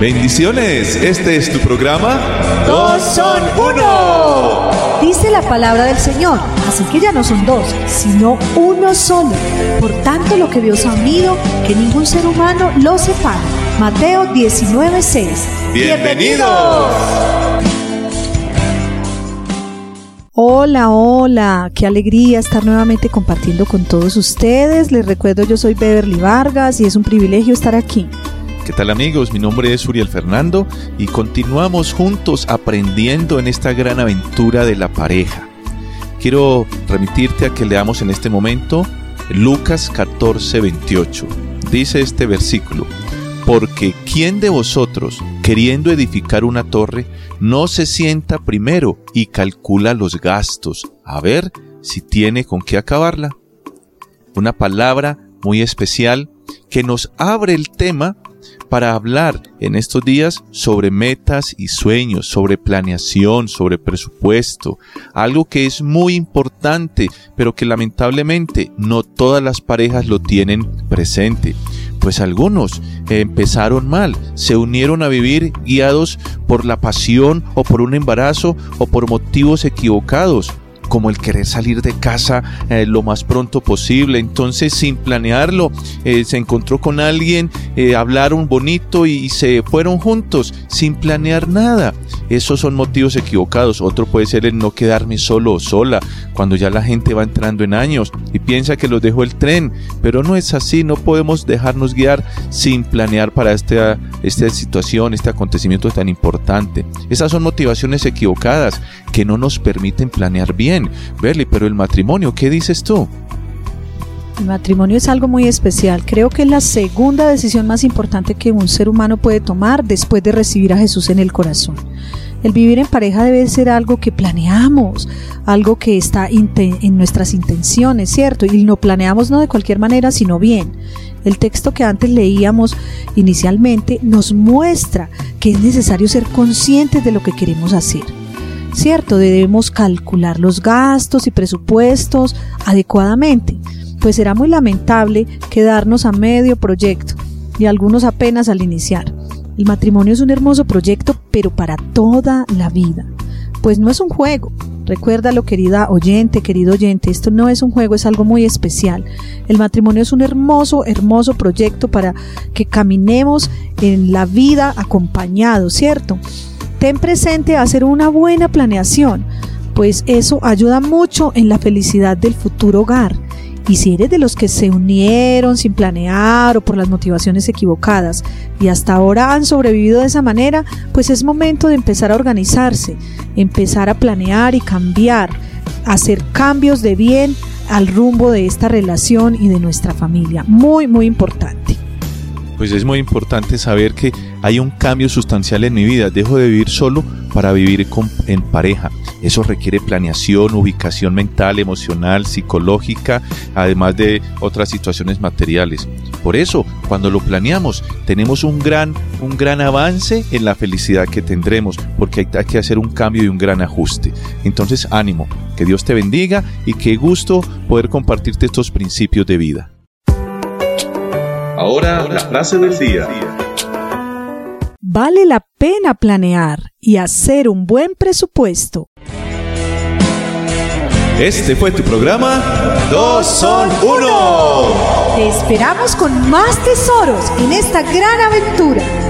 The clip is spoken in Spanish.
Bendiciones, este es tu programa. Dos son uno. Dice la palabra del Señor, así que ya no son dos, sino uno solo. Por tanto, lo que Dios ha unido, que ningún ser humano lo separe. Mateo 19:6. Bienvenidos. Hola, hola, qué alegría estar nuevamente compartiendo con todos ustedes. Les recuerdo, yo soy Beverly Vargas y es un privilegio estar aquí. ¿Qué tal amigos? Mi nombre es Uriel Fernando y continuamos juntos aprendiendo en esta gran aventura de la pareja. Quiero remitirte a que leamos en este momento Lucas 14, 28. Dice este versículo, porque ¿quién de vosotros, queriendo edificar una torre, no se sienta primero y calcula los gastos, a ver si tiene con qué acabarla? Una palabra muy especial que nos abre el tema para hablar en estos días sobre metas y sueños, sobre planeación, sobre presupuesto, algo que es muy importante, pero que lamentablemente no todas las parejas lo tienen presente. Pues algunos empezaron mal, se unieron a vivir guiados por la pasión o por un embarazo o por motivos equivocados como el querer salir de casa eh, lo más pronto posible. Entonces, sin planearlo, eh, se encontró con alguien, eh, hablaron bonito y, se fueron juntos, sin planear nada. Esos son motivos equivocados. Otro puede ser el no quedarme solo o sola, cuando ya la gente va entrando en años y piensa que los dejó el tren. Pero no es así, no podemos dejarnos guiar sin planear para esta, esta situación, este acontecimiento tan importante. Esas son motivaciones equivocadas que no nos permiten planear bien bien, pero el matrimonio, ¿qué dices tú? El matrimonio es algo muy especial. Creo que es la segunda decisión más importante que un ser humano puede tomar después de recibir a Jesús en el corazón. El vivir en pareja debe ser algo que planeamos, algo que está en nuestras intenciones, ¿cierto? Y lo planeamos no de cualquier manera, sino bien. El texto que antes leíamos inicialmente nos muestra que es necesario ser conscientes de lo que queremos hacer. ¿Cierto? Debemos calcular los gastos y presupuestos adecuadamente, pues será muy lamentable quedarnos a medio proyecto y algunos apenas al iniciar. El matrimonio es un hermoso proyecto, pero para toda la vida, pues no es un juego. Recuérdalo, querida oyente, querido oyente, esto no es un juego, es algo muy especial. El matrimonio es un hermoso, hermoso proyecto para que caminemos en la vida acompañados, ¿cierto? Ten presente hacer una buena planeación, pues eso ayuda mucho en la felicidad del futuro hogar. Y si eres de los que se unieron sin planear o por las motivaciones equivocadas y hasta ahora han sobrevivido de esa manera, pues es momento de empezar a organizarse, empezar a planear y cambiar, hacer cambios de bien al rumbo de esta relación y de nuestra familia. Muy, muy importante pues es muy importante saber que hay un cambio sustancial en mi vida. Dejo de vivir solo para vivir en pareja. Eso requiere planeación, ubicación mental, emocional, psicológica, además de otras situaciones materiales. Por eso, cuando lo planeamos, tenemos un gran, un gran avance en la felicidad que tendremos, porque hay que hacer un cambio y un gran ajuste. Entonces, ánimo, que Dios te bendiga y qué gusto poder compartirte estos principios de vida. Ahora la frase del día. Vale la pena planear y hacer un buen presupuesto. Este fue tu programa Dos son uno. Te esperamos con más tesoros en esta gran aventura.